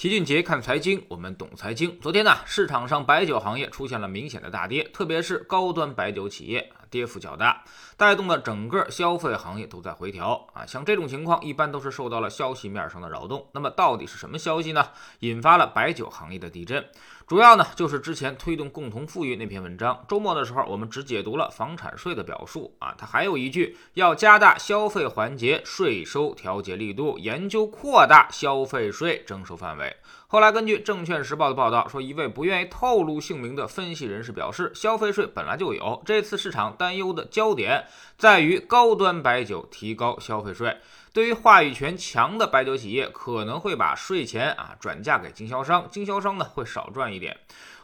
齐俊杰看财经，我们懂财经。昨天呢，市场上白酒行业出现了明显的大跌，特别是高端白酒企业跌幅较大，带动了整个消费行业都在回调啊。像这种情况，一般都是受到了消息面上的扰动。那么到底是什么消息呢？引发了白酒行业的地震？主要呢就是之前推动共同富裕那篇文章，周末的时候我们只解读了房产税的表述啊，它还有一句要加大消费环节税收调节力度，研究扩大消费税征收范围。后来根据证券时报的报道说，一位不愿意透露姓名的分析人士表示，消费税本来就有，这次市场担忧的焦点在于高端白酒提高消费税。对于话语权强的白酒企业，可能会把税钱啊转嫁给经销商，经销商呢会少赚一点。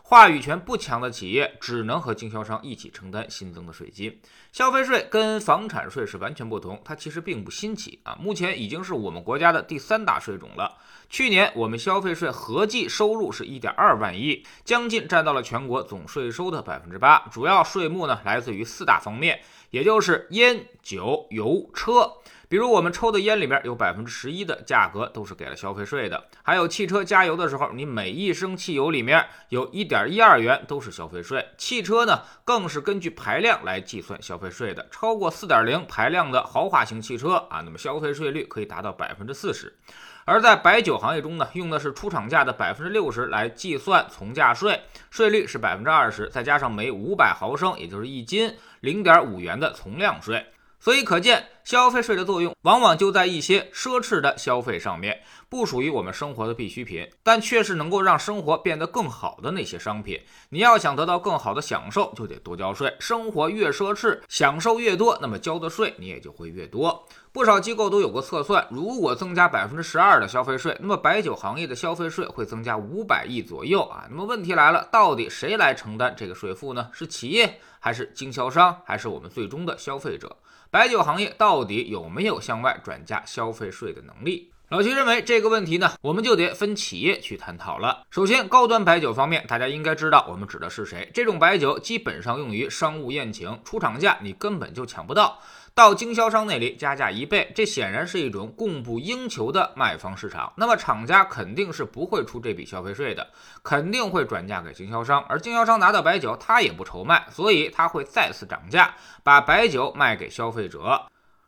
话语权不强的企业，只能和经销商一起承担新增的税金。消费税跟房产税是完全不同，它其实并不新奇啊，目前已经是我们国家的第三大税种了。去年我们消费税合计收入是一点二万亿，将近占到了全国总税收的百分之八。主要税目呢来自于四大方面，也就是烟、酒、油、车。比如我们抽的烟里面有百分之十一的价格都是给了消费税的，还有汽车加油的时候，你每一升汽油里面有一点一二元都是消费税。汽车呢更是根据排量来计算消费税的，超过四点零排量的豪华型汽车啊，那么消费税率可以达到百分之四十。而在白酒行业中呢，用的是出厂价的百分之六十来计算从价税，税率是百分之二十，再加上每五百毫升，也就是一斤零点五元的从量税。所以可见，消费税的作用往往就在一些奢侈的消费上面，不属于我们生活的必需品，但却是能够让生活变得更好的那些商品。你要想得到更好的享受，就得多交税。生活越奢侈，享受越多，那么交的税你也就会越多。不少机构都有过测算，如果增加百分之十二的消费税，那么白酒行业的消费税会增加五百亿左右啊。那么问题来了，到底谁来承担这个税负呢？是企业，还是经销商，还是我们最终的消费者？白酒行业到到底有没有向外转嫁消费税的能力？老齐认为这个问题呢，我们就得分企业去探讨了。首先，高端白酒方面，大家应该知道我们指的是谁。这种白酒基本上用于商务宴请，出厂价你根本就抢不到。到经销商那里加价一倍，这显然是一种供不应求的卖方市场。那么厂家肯定是不会出这笔消费税的，肯定会转嫁给经销商。而经销商拿到白酒，他也不愁卖，所以他会再次涨价，把白酒卖给消费者。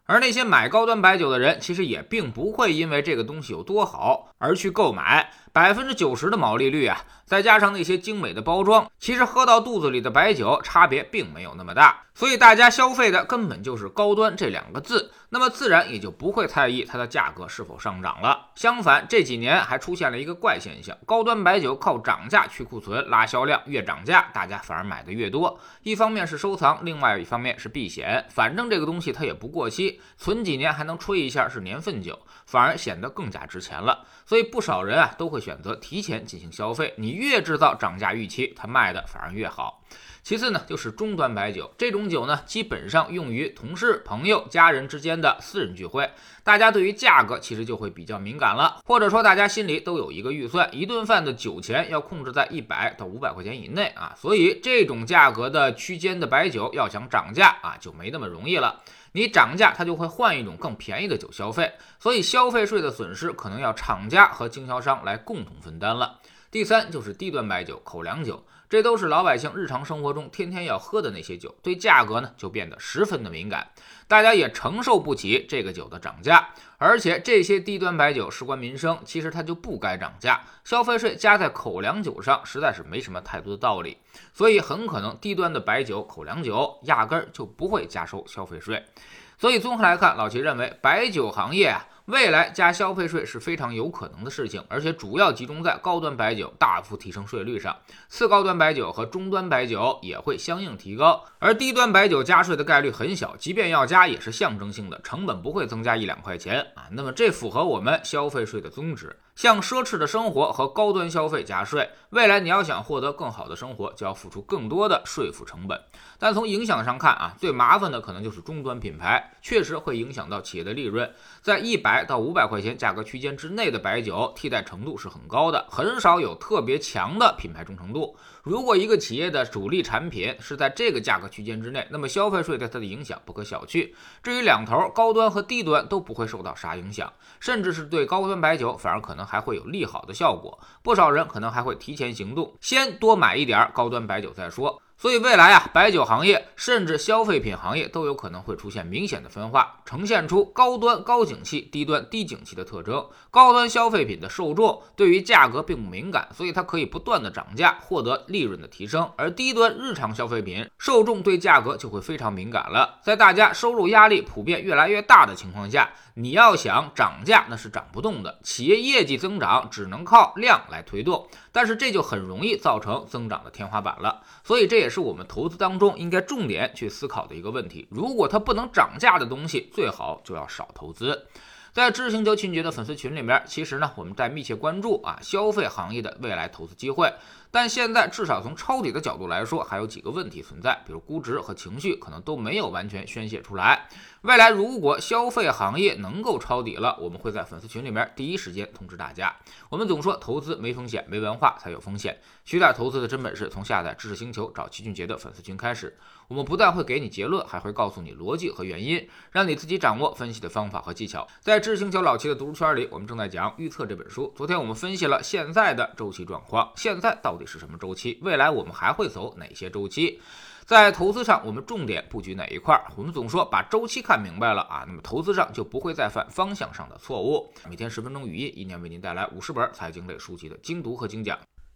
而那些买高端白酒的人，其实也并不会因为这个东西有多好而去购买。百分之九十的毛利率啊，再加上那些精美的包装，其实喝到肚子里的白酒差别并没有那么大。所以大家消费的根本就是高端这两个字，那么自然也就不会在意它的价格是否上涨了。相反，这几年还出现了一个怪现象：高端白酒靠涨价去库存拉销量，越涨价大家反而买的越多。一方面是收藏，另外一方面是避险，反正这个东西它也不过期，存几年还能吹一下是年份酒，反而显得更加值钱了。所以不少人啊都会选择提前进行消费。你越制造涨价预期，它卖的反而越好。其次呢，就是中端白酒，这种酒呢基本上用于同事、朋友、家人之间的私人聚会，大家对于价格其实就会比较敏感了，或者说大家心里都有一个预算，一顿饭的酒钱要控制在一百到五百块钱以内啊。所以这种价格的区间的白酒要想涨价啊，就没那么容易了。你涨价，他就会换一种更便宜的酒消费，所以消费税的损失可能要厂家和经销商来共同分担了。第三就是低端白酒、口粮酒，这都是老百姓日常生活中天天要喝的那些酒，对价格呢就变得十分的敏感，大家也承受不起这个酒的涨价。而且这些低端白酒事关民生，其实它就不该涨价，消费税加在口粮酒上实在是没什么太多的道理，所以很可能低端的白酒、口粮酒压根儿就不会加收消费税。所以综合来看，老齐认为白酒行业啊。未来加消费税是非常有可能的事情，而且主要集中在高端白酒大幅提升税率上，次高端白酒和中端白酒也会相应提高，而低端白酒加税的概率很小，即便要加也是象征性的，成本不会增加一两块钱啊。那么这符合我们消费税的宗旨。向奢侈的生活和高端消费加税，未来你要想获得更好的生活，就要付出更多的税负成本。但从影响上看啊，最麻烦的可能就是中端品牌，确实会影响到企业的利润。在一百到五百块钱价格区间之内的白酒，替代程度是很高的，很少有特别强的品牌忠诚度。如果一个企业的主力产品是在这个价格区间之内，那么消费税对它的影响不可小觑。至于两头高端和低端都不会受到啥影响，甚至是对高端白酒反而可能。还会有利好的效果，不少人可能还会提前行动，先多买一点高端白酒再说。所以未来啊，白酒行业甚至消费品行业都有可能会出现明显的分化，呈现出高端高景气、低端低景气的特征。高端消费品的受众对于价格并不敏感，所以它可以不断的涨价，获得利润的提升；而低端日常消费品受众对价格就会非常敏感了。在大家收入压力普遍越来越大的情况下，你要想涨价那是涨不动的。企业业绩增长只能靠量来推动，但是这就很容易造成增长的天花板了。所以这也。是我们投资当中应该重点去思考的一个问题。如果它不能涨价的东西，最好就要少投资。在知识星球秦杰的粉丝群里面，其实呢，我们在密切关注啊消费行业的未来投资机会。但现在至少从抄底的角度来说，还有几个问题存在，比如估值和情绪可能都没有完全宣泄出来。未来如果消费行业能够抄底了，我们会在粉丝群里面第一时间通知大家。我们总说投资没风险，没文化才有风险。学点投资的真本事，从下载知识星球找齐俊杰的粉丝群开始。我们不但会给你结论，还会告诉你逻辑和原因，让你自己掌握分析的方法和技巧。在知识星球老七的读书圈里，我们正在讲《预测》这本书。昨天我们分析了现在的周期状况，现在到底是什么周期？未来我们还会走哪些周期？在投资上，我们重点布局哪一块？我们总说把周期看明白了啊，那么投资上就不会再犯方向上的错误。每天十分钟语音，一年为您带来五十本财经类书籍的精读和精讲。